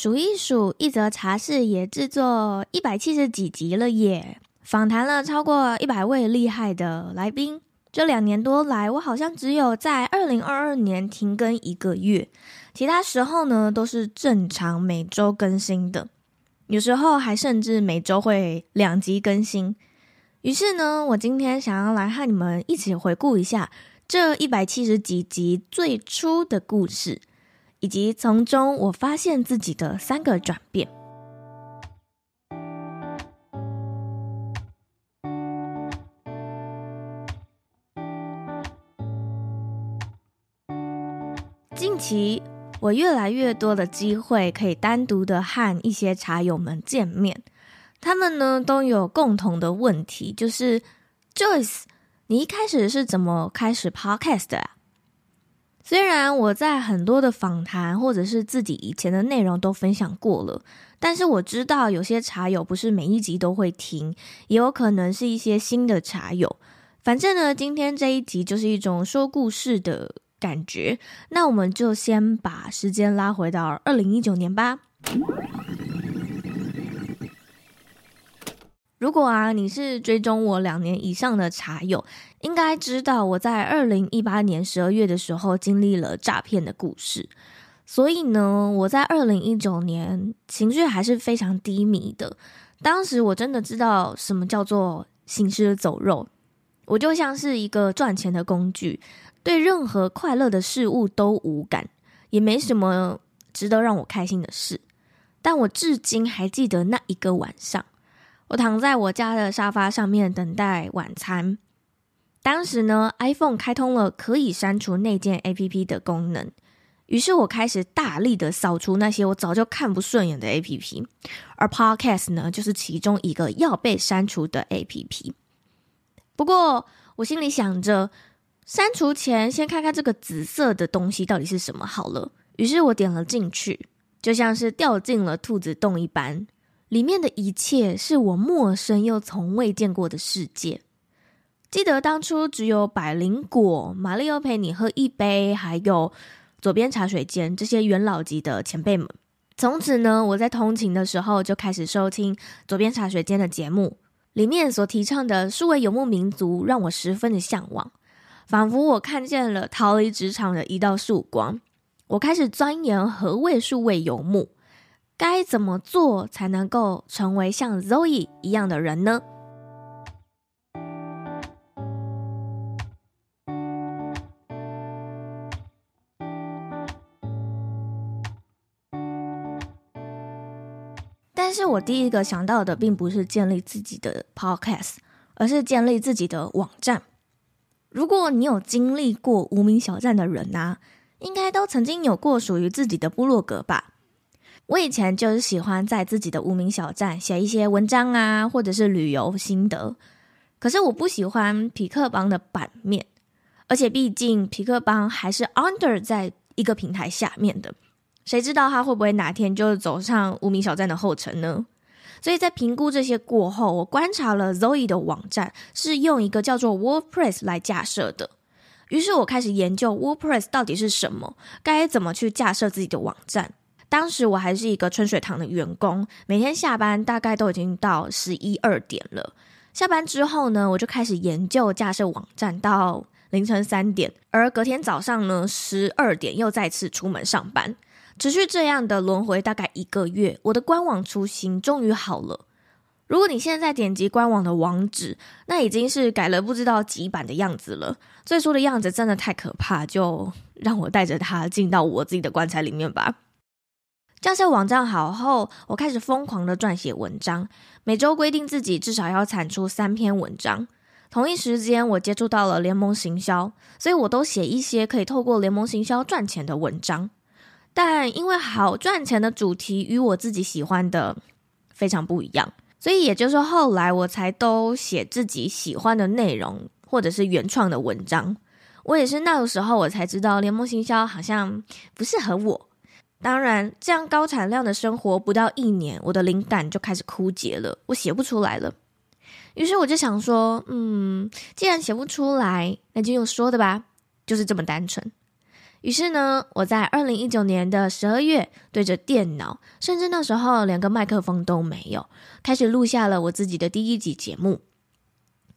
数一数，一则茶室也制作一百七十几集了耶！访谈了超过一百位厉害的来宾。这两年多来，我好像只有在二零二二年停更一个月，其他时候呢都是正常每周更新的，有时候还甚至每周会两集更新。于是呢，我今天想要来和你们一起回顾一下这一百七十几集最初的故事。以及从中我发现自己的三个转变。近期我越来越多的机会可以单独的和一些茶友们见面，他们呢都有共同的问题，就是 Joyce，你一开始是怎么开始 Podcast 的啊？虽然我在很多的访谈或者是自己以前的内容都分享过了，但是我知道有些茶友不是每一集都会听，也有可能是一些新的茶友。反正呢，今天这一集就是一种说故事的感觉。那我们就先把时间拉回到二零一九年吧。如果啊，你是追踪我两年以上的茶友，应该知道我在二零一八年十二月的时候经历了诈骗的故事。所以呢，我在二零一九年情绪还是非常低迷的。当时我真的知道什么叫做行尸走肉，我就像是一个赚钱的工具，对任何快乐的事物都无感，也没什么值得让我开心的事。但我至今还记得那一个晚上。我躺在我家的沙发上面等待晚餐。当时呢，iPhone 开通了可以删除内建 APP 的功能，于是我开始大力的扫除那些我早就看不顺眼的 APP，而 Podcast 呢，就是其中一个要被删除的 APP。不过我心里想着，删除前先看看这个紫色的东西到底是什么好了。于是我点了进去，就像是掉进了兔子洞一般。里面的一切是我陌生又从未见过的世界。记得当初只有百灵果、玛利欧陪你喝一杯，还有左边茶水间这些元老级的前辈们。从此呢，我在通勤的时候就开始收听左边茶水间的节目，里面所提倡的数位游牧民族让我十分的向往，仿佛我看见了逃离职场的一道曙光。我开始钻研何谓数位游牧。该怎么做才能够成为像 Zoe 一样的人呢？但是我第一个想到的并不是建立自己的 Podcast，而是建立自己的网站。如果你有经历过无名小站的人啊，应该都曾经有过属于自己的部落格吧。我以前就是喜欢在自己的无名小站写一些文章啊，或者是旅游心得。可是我不喜欢匹克邦的版面，而且毕竟匹克邦还是 under 在一个平台下面的，谁知道他会不会哪天就走上无名小站的后尘呢？所以在评估这些过后，我观察了 Zoe 的网站是用一个叫做 WordPress 来架设的。于是我开始研究 WordPress 到底是什么，该怎么去架设自己的网站。当时我还是一个春水堂的员工，每天下班大概都已经到十一二点了。下班之后呢，我就开始研究架设网站到凌晨三点，而隔天早上呢，十二点又再次出门上班，持续这样的轮回大概一个月，我的官网雏形终于好了。如果你现在点击官网的网址，那已经是改了不知道几版的样子了。最初的样子真的太可怕，就让我带着它进到我自己的棺材里面吧。架设网站好后，我开始疯狂的撰写文章，每周规定自己至少要产出三篇文章。同一时间，我接触到了联盟行销，所以我都写一些可以透过联盟行销赚钱的文章。但因为好赚钱的主题与我自己喜欢的非常不一样，所以也就是，后来我才都写自己喜欢的内容，或者是原创的文章。我也是那个时候我才知道联盟行销好像不适合我。当然，这样高产量的生活不到一年，我的灵感就开始枯竭了，我写不出来了。于是我就想说，嗯，既然写不出来，那就用说的吧，就是这么单纯。于是呢，我在二零一九年的十二月，对着电脑，甚至那时候连个麦克风都没有，开始录下了我自己的第一集节目。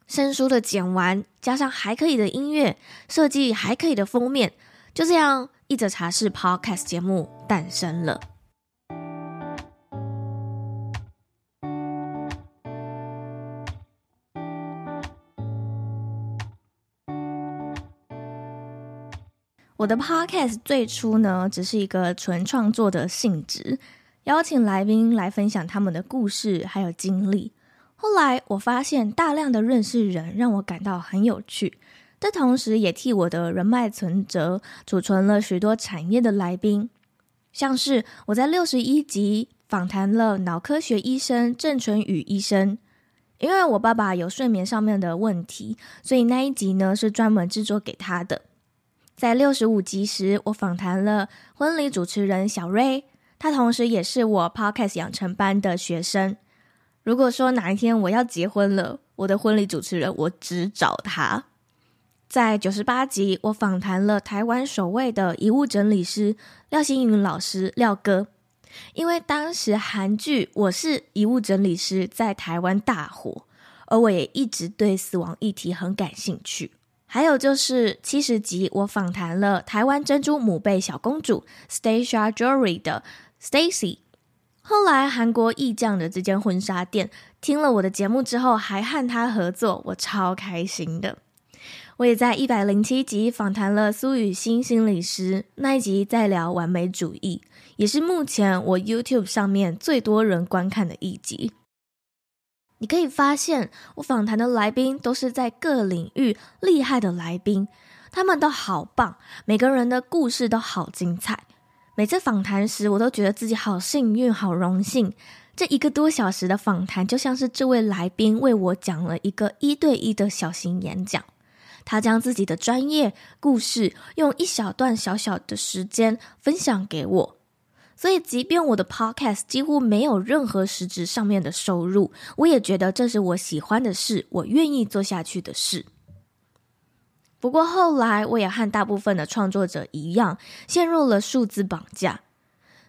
生疏的剪完，加上还可以的音乐，设计还可以的封面，就这样。一则茶室 Podcast 节目诞生了。我的 Podcast 最初呢，只是一个纯创作的性质，邀请来宾来分享他们的故事还有经历。后来我发现，大量的认识人让我感到很有趣。这同时也替我的人脉存折储存了许多产业的来宾，像是我在六十一集访谈了脑科学医生郑淳宇医生，因为我爸爸有睡眠上面的问题，所以那一集呢是专门制作给他的。在六十五集时，我访谈了婚礼主持人小瑞，他同时也是我 Podcast 养成班的学生。如果说哪一天我要结婚了，我的婚礼主持人我只找他。在九十八集，我访谈了台湾首位的遗物整理师廖星云老师廖哥，因为当时韩剧《我是遗物整理师》在台湾大火，而我也一直对死亡议题很感兴趣。还有就是七十集，我访谈了台湾珍珠母贝小公主 Stacia Jewelry 的 Stacy，后来韩国艺匠的这间婚纱店听了我的节目之后，还和他合作，我超开心的。我也在一百零七集访谈了苏雨欣心理师，那一集在聊完美主义，也是目前我 YouTube 上面最多人观看的一集。你可以发现，我访谈的来宾都是在各领域厉害的来宾，他们都好棒，每个人的故事都好精彩。每次访谈时，我都觉得自己好幸运、好荣幸。这一个多小时的访谈，就像是这位来宾为我讲了一个一对一的小型演讲。他将自己的专业故事用一小段小小的时间分享给我，所以即便我的 podcast 几乎没有任何实质上面的收入，我也觉得这是我喜欢的事，我愿意做下去的事。不过后来，我也和大部分的创作者一样，陷入了数字绑架，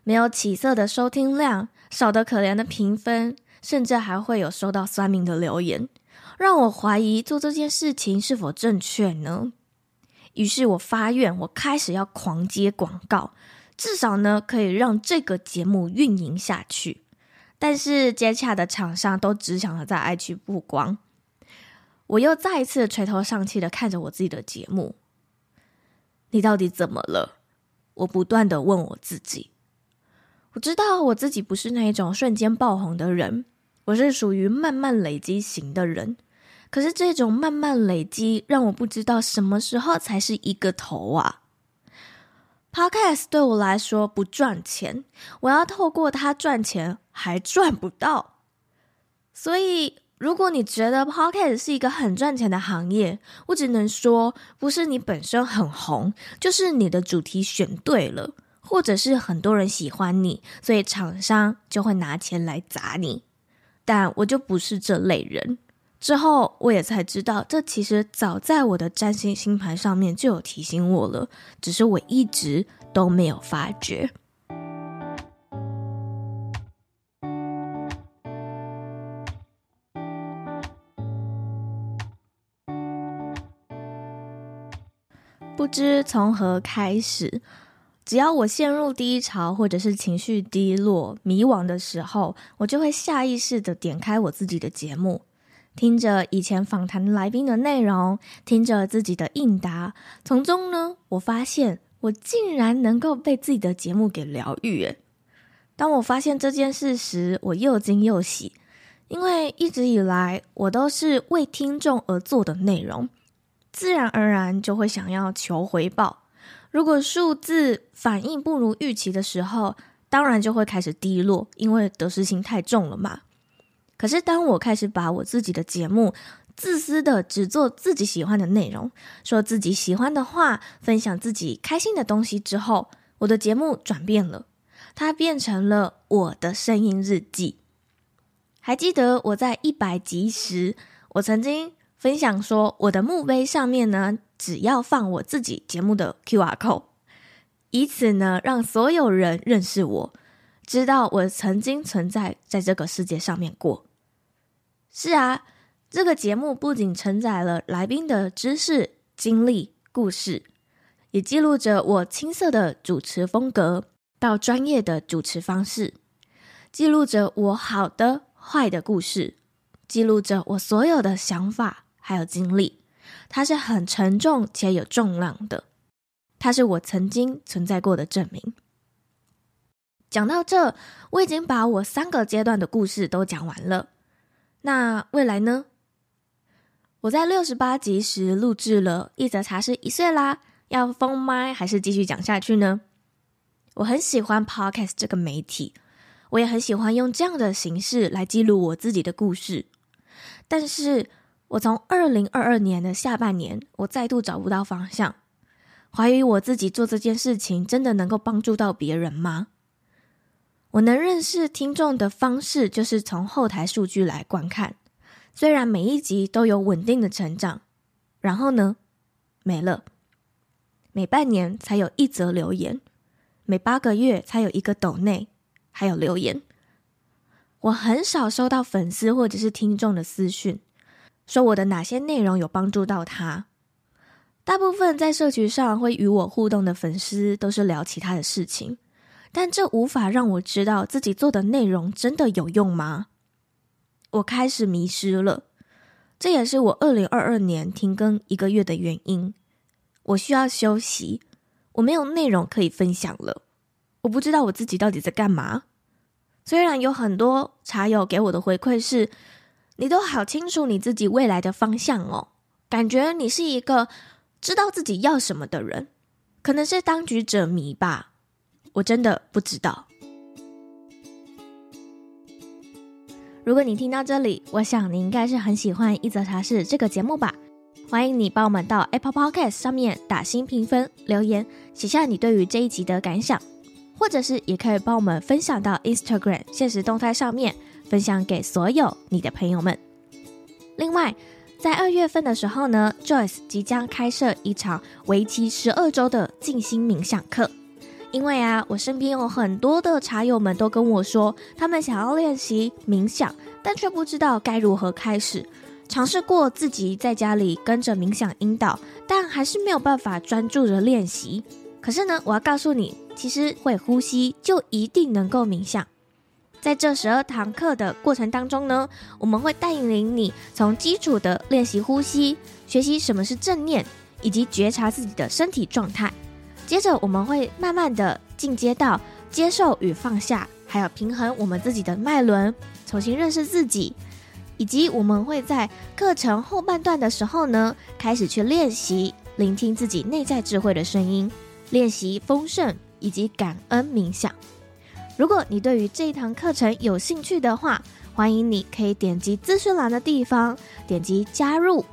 没有起色的收听量，少得可怜的评分，甚至还会有收到酸民的留言。让我怀疑做这件事情是否正确呢？于是我发愿，我开始要狂接广告，至少呢可以让这个节目运营下去。但是接洽的厂商都只想着在 IG 曝光，我又再一次垂头丧气的看着我自己的节目，你到底怎么了？我不断的问我自己。我知道我自己不是那一种瞬间爆红的人。我是属于慢慢累积型的人，可是这种慢慢累积让我不知道什么时候才是一个头啊。Podcast 对我来说不赚钱，我要透过它赚钱还赚不到。所以，如果你觉得 Podcast 是一个很赚钱的行业，我只能说，不是你本身很红，就是你的主题选对了，或者是很多人喜欢你，所以厂商就会拿钱来砸你。但我就不是这类人。之后我也才知道，这其实早在我的占星星盘上面就有提醒我了，只是我一直都没有发觉。不知从何开始。只要我陷入低潮，或者是情绪低落、迷惘的时候，我就会下意识的点开我自己的节目，听着以前访谈来宾的内容，听着自己的应答，从中呢，我发现我竟然能够被自己的节目给疗愈。诶，当我发现这件事时，我又惊又喜，因为一直以来我都是为听众而做的内容，自然而然就会想要求回报。如果数字反应不如预期的时候，当然就会开始低落，因为得失心太重了嘛。可是当我开始把我自己的节目自私的只做自己喜欢的内容，说自己喜欢的话，分享自己开心的东西之后，我的节目转变了，它变成了我的声音日记。还记得我在一百集时，我曾经分享说，我的墓碑上面呢，只要放我自己节目的 QR code，以此呢，让所有人认识我，知道我曾经存在在这个世界上面过。是啊，这个节目不仅承载了来宾的知识、经历、故事，也记录着我青涩的主持风格到专业的主持方式，记录着我好的、坏的故事，记录着我所有的想法还有经历。它是很沉重且有重量的，它是我曾经存在过的证明。讲到这，我已经把我三个阶段的故事都讲完了。那未来呢？我在六十八集时录制了一则茶室一岁啦，要封麦还是继续讲下去呢？我很喜欢 Podcast 这个媒体，我也很喜欢用这样的形式来记录我自己的故事。但是我从二零二二年的下半年，我再度找不到方向，怀疑我自己做这件事情真的能够帮助到别人吗？我能认识听众的方式，就是从后台数据来观看。虽然每一集都有稳定的成长，然后呢，没了。每半年才有一则留言，每八个月才有一个抖内，还有留言。我很少收到粉丝或者是听众的私讯，说我的哪些内容有帮助到他。大部分在社群上会与我互动的粉丝，都是聊其他的事情。但这无法让我知道自己做的内容真的有用吗？我开始迷失了，这也是我二零二二年停更一个月的原因。我需要休息，我没有内容可以分享了。我不知道我自己到底在干嘛。虽然有很多茶友给我的回馈是，你都好清楚你自己未来的方向哦，感觉你是一个知道自己要什么的人，可能是当局者迷吧。我真的不知道。如果你听到这里，我想你应该是很喜欢一则茶室这个节目吧？欢迎你帮我们到 Apple Podcast 上面打新评分、留言，写下你对于这一集的感想，或者是也可以帮我们分享到 Instagram 现实动态上面，分享给所有你的朋友们。另外，在二月份的时候呢，Joyce 即将开设一场为期十二周的静心冥想课。因为啊，我身边有很多的茶友们都跟我说，他们想要练习冥想，但却不知道该如何开始。尝试过自己在家里跟着冥想引导，但还是没有办法专注着练习。可是呢，我要告诉你，其实会呼吸就一定能够冥想。在这十二堂课的过程当中呢，我们会带领你从基础的练习呼吸，学习什么是正念，以及觉察自己的身体状态。接着，我们会慢慢的进阶到接受与放下，还有平衡我们自己的脉轮，重新认识自己，以及我们会在课程后半段的时候呢，开始去练习聆听自己内在智慧的声音，练习丰盛以及感恩冥想。如果你对于这一堂课程有兴趣的话，欢迎你可以点击资讯栏的地方，点击加入，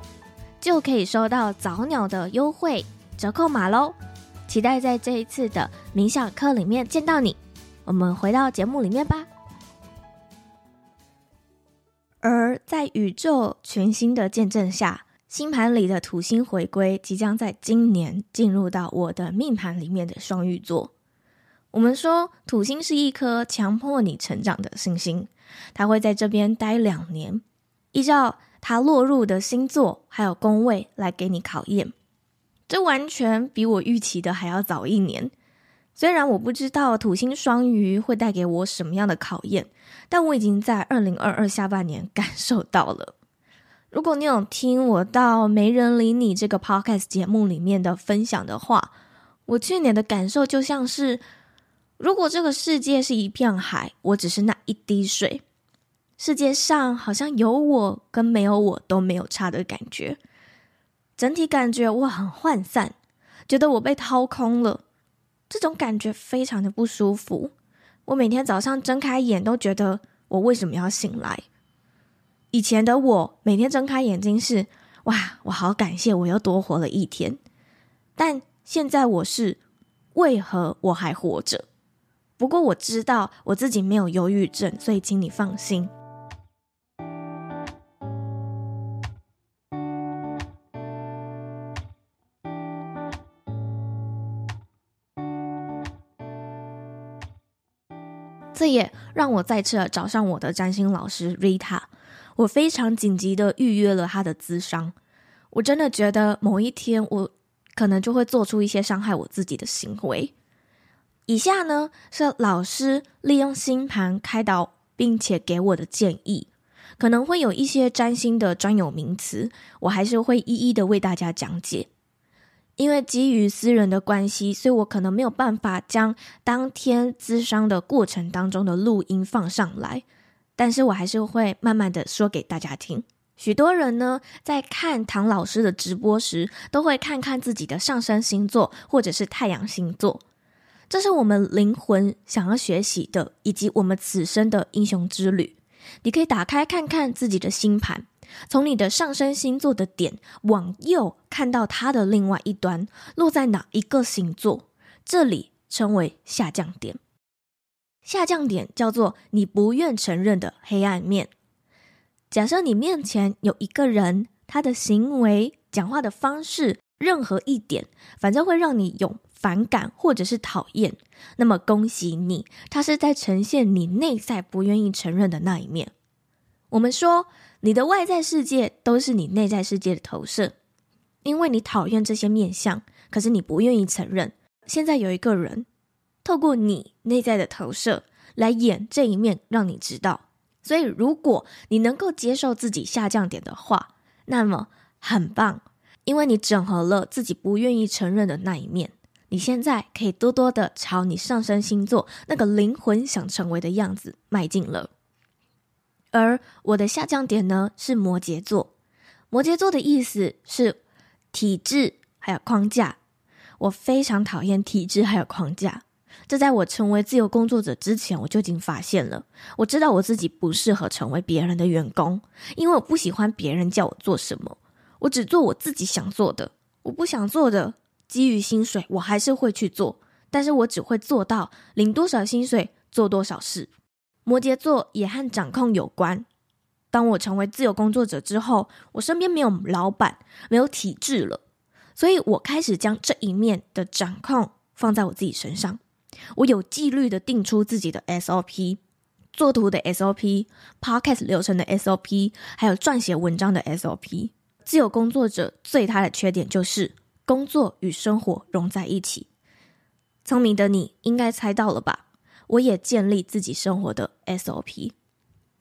就可以收到早鸟的优惠折扣码喽。期待在这一次的冥想课里面见到你。我们回到节目里面吧。而在宇宙全新的见证下，星盘里的土星回归即将在今年进入到我的命盘里面的双鱼座。我们说土星是一颗强迫你成长的星星，它会在这边待两年，依照它落入的星座还有宫位来给你考验。这完全比我预期的还要早一年。虽然我不知道土星双鱼会带给我什么样的考验，但我已经在二零二二下半年感受到了。如果你有听我到《没人理你》这个 podcast 节目里面的分享的话，我去年的感受就像是，如果这个世界是一片海，我只是那一滴水，世界上好像有我跟没有我都没有差的感觉。整体感觉我很涣散，觉得我被掏空了，这种感觉非常的不舒服。我每天早上睁开眼都觉得我为什么要醒来？以前的我每天睁开眼睛是哇，我好感谢我又多活了一天。但现在我是为何我还活着？不过我知道我自己没有忧郁症，所以请你放心。这也让我再次找上我的占星老师 Rita，我非常紧急的预约了他的咨商。我真的觉得某一天我可能就会做出一些伤害我自己的行为。以下呢是老师利用星盘开导并且给我的建议，可能会有一些占星的专有名词，我还是会一一的为大家讲解。因为基于私人的关系，所以我可能没有办法将当天咨商的过程当中的录音放上来，但是我还是会慢慢的说给大家听。许多人呢，在看唐老师的直播时，都会看看自己的上升星座或者是太阳星座，这是我们灵魂想要学习的，以及我们此生的英雄之旅。你可以打开看看自己的星盘。从你的上升星座的点往右看到它的另外一端落在哪一个星座，这里称为下降点。下降点叫做你不愿承认的黑暗面。假设你面前有一个人，他的行为、讲话的方式，任何一点，反正会让你有反感或者是讨厌，那么恭喜你，他是在呈现你内在不愿意承认的那一面。我们说。你的外在世界都是你内在世界的投射，因为你讨厌这些面相，可是你不愿意承认。现在有一个人透过你内在的投射来演这一面，让你知道。所以，如果你能够接受自己下降点的话，那么很棒，因为你整合了自己不愿意承认的那一面。你现在可以多多的朝你上升星座那个灵魂想成为的样子迈进了。而我的下降点呢，是摩羯座，摩羯座的意思是体制还有框架。我非常讨厌体制还有框架，这在我成为自由工作者之前，我就已经发现了。我知道我自己不适合成为别人的员工，因为我不喜欢别人叫我做什么，我只做我自己想做的。我不想做的，基于薪水，我还是会去做，但是我只会做到领多少薪水，做多少事。摩羯座也和掌控有关。当我成为自由工作者之后，我身边没有老板，没有体制了，所以我开始将这一面的掌控放在我自己身上。我有纪律的定出自己的 SOP，做图的 SOP，Podcast 流程的 SOP，还有撰写文章的 SOP。自由工作者最大的缺点就是工作与生活融在一起。聪明的你应该猜到了吧？我也建立自己生活的 SOP，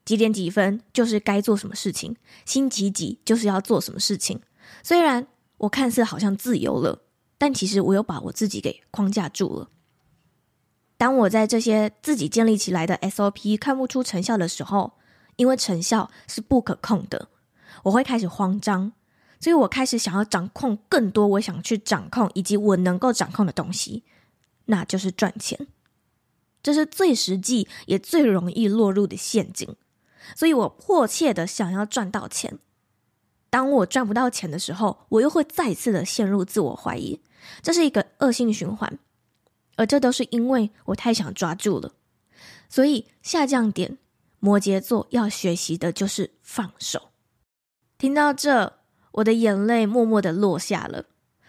几点几分就是该做什么事情，星期几就是要做什么事情。虽然我看似好像自由了，但其实我又把我自己给框架住了。当我在这些自己建立起来的 SOP 看不出成效的时候，因为成效是不可控的，我会开始慌张，所以我开始想要掌控更多我想去掌控以及我能够掌控的东西，那就是赚钱。这是最实际也最容易落入的陷阱，所以我迫切的想要赚到钱。当我赚不到钱的时候，我又会再次的陷入自我怀疑，这是一个恶性循环。而这都是因为我太想抓住了。所以下降点，摩羯座要学习的就是放手。听到这，我的眼泪默默的落下了。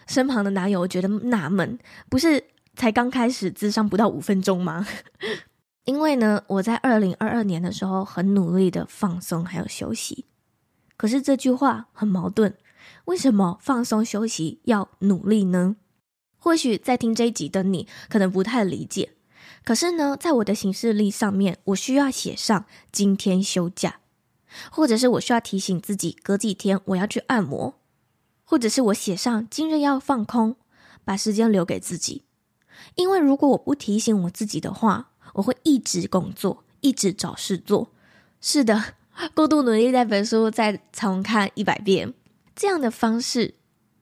身旁的男友觉得纳闷，不是。才刚开始智商不到五分钟吗？因为呢，我在二零二二年的时候很努力的放松还有休息，可是这句话很矛盾。为什么放松休息要努力呢？或许在听这一集的你可能不太理解，可是呢，在我的行事历上面，我需要写上今天休假，或者是我需要提醒自己隔几天我要去按摩，或者是我写上今日要放空，把时间留给自己。因为如果我不提醒我自己的话，我会一直工作，一直找事做。是的，过度努力，这本书再重看一百遍，这样的方式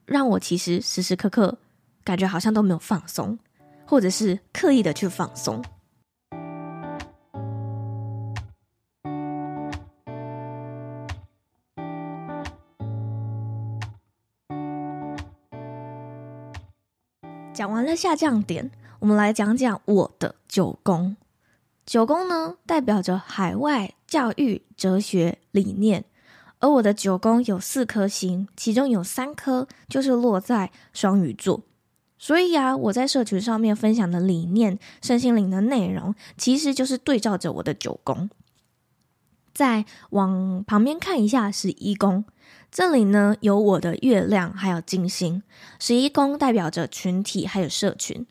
让我其实时时刻刻感觉好像都没有放松，或者是刻意的去放松。讲完了下降点，我们来讲讲我的九宫。九宫呢，代表着海外教育哲学理念，而我的九宫有四颗星，其中有三颗就是落在双鱼座。所以啊，我在社群上面分享的理念、身心灵的内容，其实就是对照着我的九宫。再往旁边看一下十一宫。这里呢，有我的月亮，还有金星。十一宫代表着群体还有社群，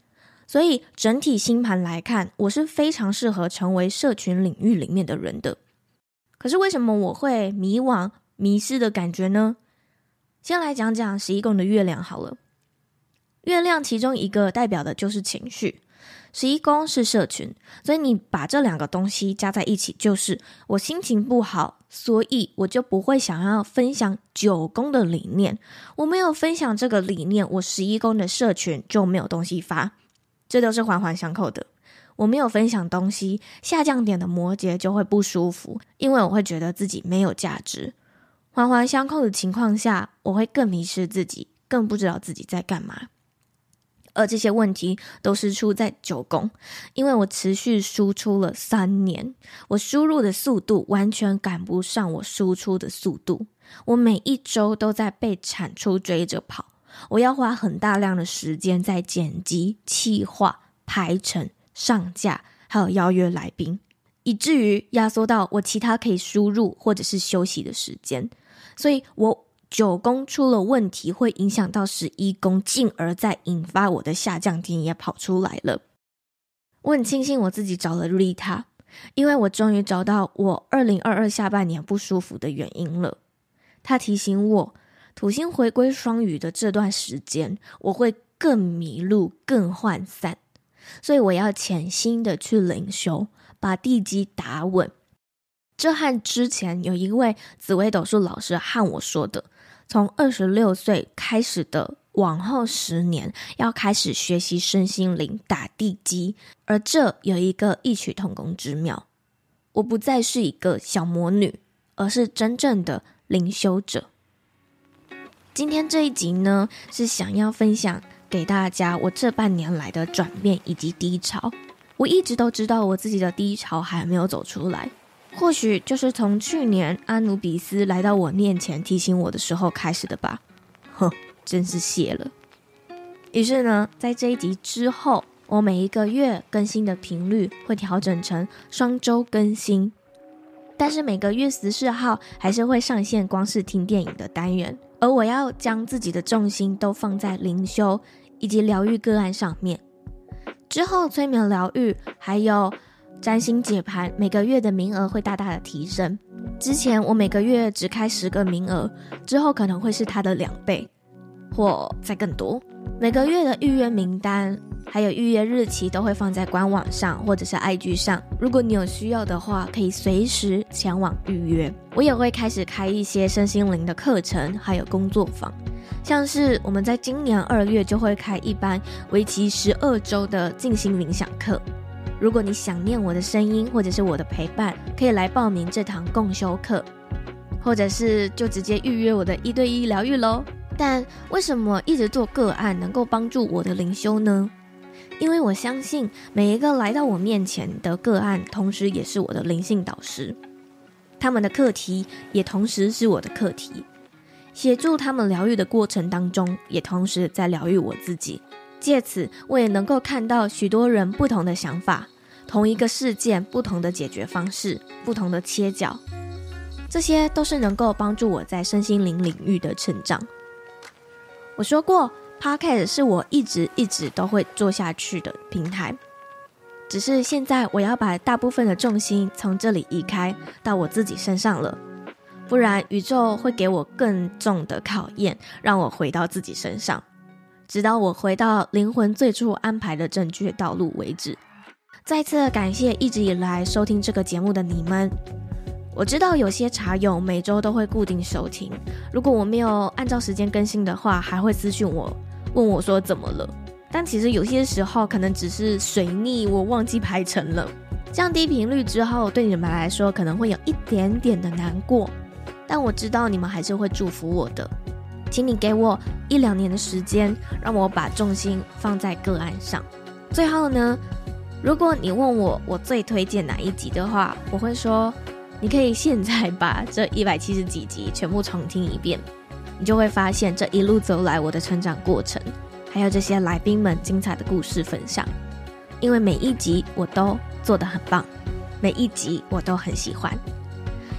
所以整体星盘来看，我是非常适合成为社群领域里面的人的。可是为什么我会迷惘、迷失的感觉呢？先来讲讲十一宫的月亮好了。月亮其中一个代表的就是情绪。十一宫是社群，所以你把这两个东西加在一起，就是我心情不好，所以我就不会想要分享九宫的理念。我没有分享这个理念，我十一宫的社群就没有东西发，这都是环环相扣的。我没有分享东西，下降点的摩羯就会不舒服，因为我会觉得自己没有价值。环环相扣的情况下，我会更迷失自己，更不知道自己在干嘛。而这些问题都是出在九宫，因为我持续输出了三年，我输入的速度完全赶不上我输出的速度，我每一周都在被产出追着跑，我要花很大量的时间在剪辑、企划、排程、上架，还有邀约来宾，以至于压缩到我其他可以输入或者是休息的时间，所以我。九宫出了问题，会影响到十一宫，进而再引发我的下降点也跑出来了。我很庆幸我自己找了 Rita，因为我终于找到我二零二二下半年不舒服的原因了。他提醒我，土星回归双鱼的这段时间，我会更迷路、更涣散，所以我要潜心的去灵修，把地基打稳。这和之前有一位紫微斗数老师和我说的。从二十六岁开始的往后十年，要开始学习身心灵打地基，而这有一个异曲同工之妙。我不再是一个小魔女，而是真正的灵修者。今天这一集呢，是想要分享给大家我这半年来的转变以及低潮。我一直都知道我自己的低潮还没有走出来。或许就是从去年阿努比斯来到我面前提醒我的时候开始的吧。哼，真是谢了。于是呢，在这一集之后，我每一个月更新的频率会调整成双周更新，但是每个月十四号还是会上线光是听电影的单元。而我要将自己的重心都放在灵修以及疗愈个案上面。之后催眠疗愈还有。占星解盘每个月的名额会大大的提升，之前我每个月只开十个名额，之后可能会是它的两倍，或再更多。每个月的预约名单还有预约日期都会放在官网上或者是 IG 上，如果你有需要的话，可以随时前往预约。我也会开始开一些身心灵的课程，还有工作坊，像是我们在今年二月就会开一班为期十二周的静心冥想课。如果你想念我的声音，或者是我的陪伴，可以来报名这堂共修课，或者是就直接预约我的一对一疗愈喽。但为什么一直做个案能够帮助我的灵修呢？因为我相信每一个来到我面前的个案，同时也是我的灵性导师，他们的课题也同时是我的课题，协助他们疗愈的过程当中，也同时在疗愈我自己。借此，我也能够看到许多人不同的想法，同一个事件不同的解决方式，不同的切角，这些都是能够帮助我在身心灵领域的成长。我说过，Podcast 是我一直一直都会做下去的平台，只是现在我要把大部分的重心从这里移开到我自己身上了，不然宇宙会给我更重的考验，让我回到自己身上。直到我回到灵魂最初安排的正确道路为止。再次感谢一直以来收听这个节目的你们。我知道有些茶友每周都会固定收听，如果我没有按照时间更新的话，还会私讯我，问我说怎么了。但其实有些时候可能只是水逆，我忘记排程了。降低频率之后，对你们来说可能会有一点点的难过，但我知道你们还是会祝福我的。请你给我一两年的时间，让我把重心放在个案上。最后呢，如果你问我我最推荐哪一集的话，我会说你可以现在把这一百七十几集全部重听一遍，你就会发现这一路走来我的成长过程。还有这些来宾们精彩的故事分享，因为每一集我都做得很棒，每一集我都很喜欢。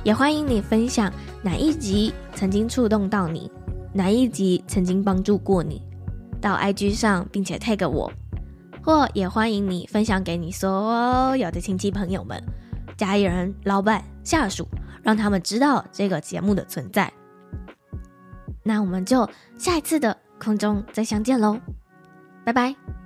也欢迎你分享哪一集曾经触动到你，哪一集曾经帮助过你，到 IG 上并且 tag 我，或也欢迎你分享给你所有的亲戚朋友们、家人、老板、下属，让他们知道这个节目的存在。那我们就下一次的。空中再相见喽，拜拜。